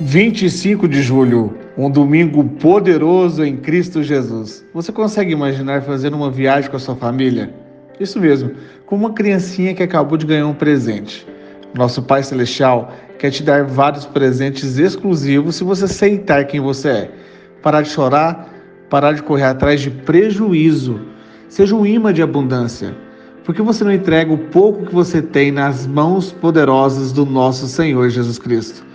25 de julho, um domingo poderoso em Cristo Jesus. Você consegue imaginar fazendo uma viagem com a sua família? Isso mesmo, com uma criancinha que acabou de ganhar um presente. Nosso Pai Celestial quer te dar vários presentes exclusivos se você aceitar quem você é. Parar de chorar, parar de correr atrás de prejuízo. Seja um imã de abundância. Por que você não entrega o pouco que você tem nas mãos poderosas do nosso Senhor Jesus Cristo?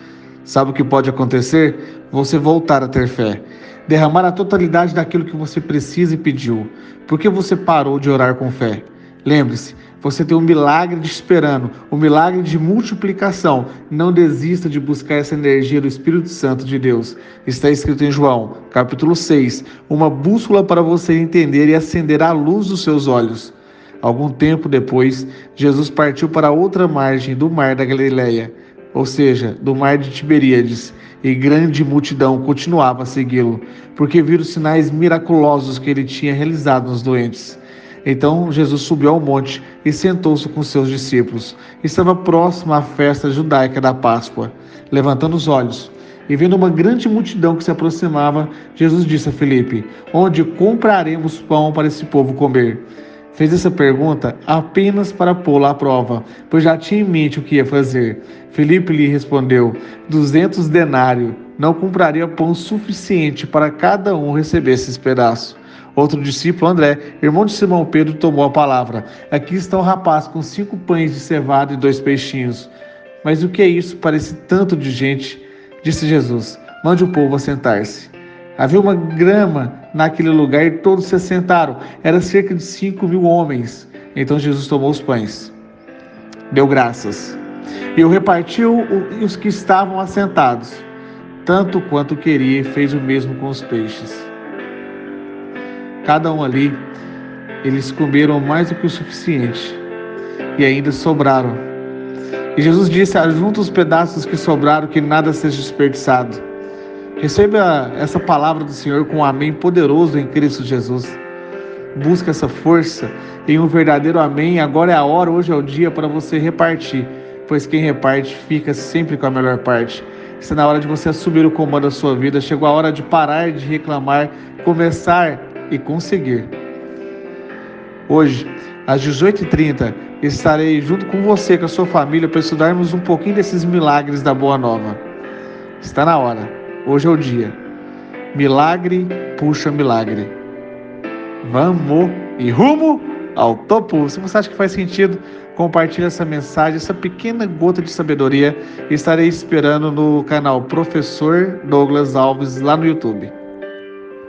Sabe o que pode acontecer? Você voltar a ter fé. Derramar a totalidade daquilo que você precisa e pediu. Por que você parou de orar com fé? Lembre-se, você tem um milagre te esperando, um milagre de multiplicação. Não desista de buscar essa energia do Espírito Santo de Deus. Está escrito em João, capítulo 6, uma bússola para você entender e acender a luz dos seus olhos. Algum tempo depois, Jesus partiu para outra margem do mar da Galileia ou seja, do mar de Tiberíades, e grande multidão continuava a segui-lo, porque viram os sinais miraculosos que ele tinha realizado nos doentes. Então Jesus subiu ao monte e sentou-se com seus discípulos. Estava próximo à festa judaica da Páscoa. Levantando os olhos e vendo uma grande multidão que se aproximava, Jesus disse a Felipe: Onde compraremos pão para esse povo comer? Fez essa pergunta apenas para pô-la à prova, pois já tinha em mente o que ia fazer. Felipe lhe respondeu: duzentos denários não compraria pão suficiente para cada um receber esses pedaços. Outro discípulo, André, irmão de Simão Pedro, tomou a palavra. Aqui está um rapaz com cinco pães de cevada e dois peixinhos. Mas o que é isso para esse tanto de gente? Disse Jesus: Mande o povo assentar-se. Havia uma grama naquele lugar e todos se assentaram. Era cerca de cinco mil homens. Então Jesus tomou os pães, deu graças e o repartiu os que estavam assentados, tanto quanto queria, e fez o mesmo com os peixes. Cada um ali, eles comeram mais do que o suficiente e ainda sobraram. E Jesus disse: Ajunta os pedaços que sobraram, que nada seja desperdiçado. Receba essa palavra do Senhor com um amém poderoso em Cristo Jesus. Busca essa força em um verdadeiro amém. Agora é a hora, hoje é o dia para você repartir, pois quem reparte fica sempre com a melhor parte. Está na hora de você assumir o comando da sua vida. Chegou a hora de parar de reclamar, começar e conseguir. Hoje, às 18h30, estarei junto com você, com a sua família, para estudarmos um pouquinho desses milagres da Boa Nova. Está na hora. Hoje é o dia. Milagre puxa milagre. Vamos e rumo ao topo. Se você acha que faz sentido, compartilhe essa mensagem, essa pequena gota de sabedoria. Estarei esperando no canal Professor Douglas Alves lá no YouTube.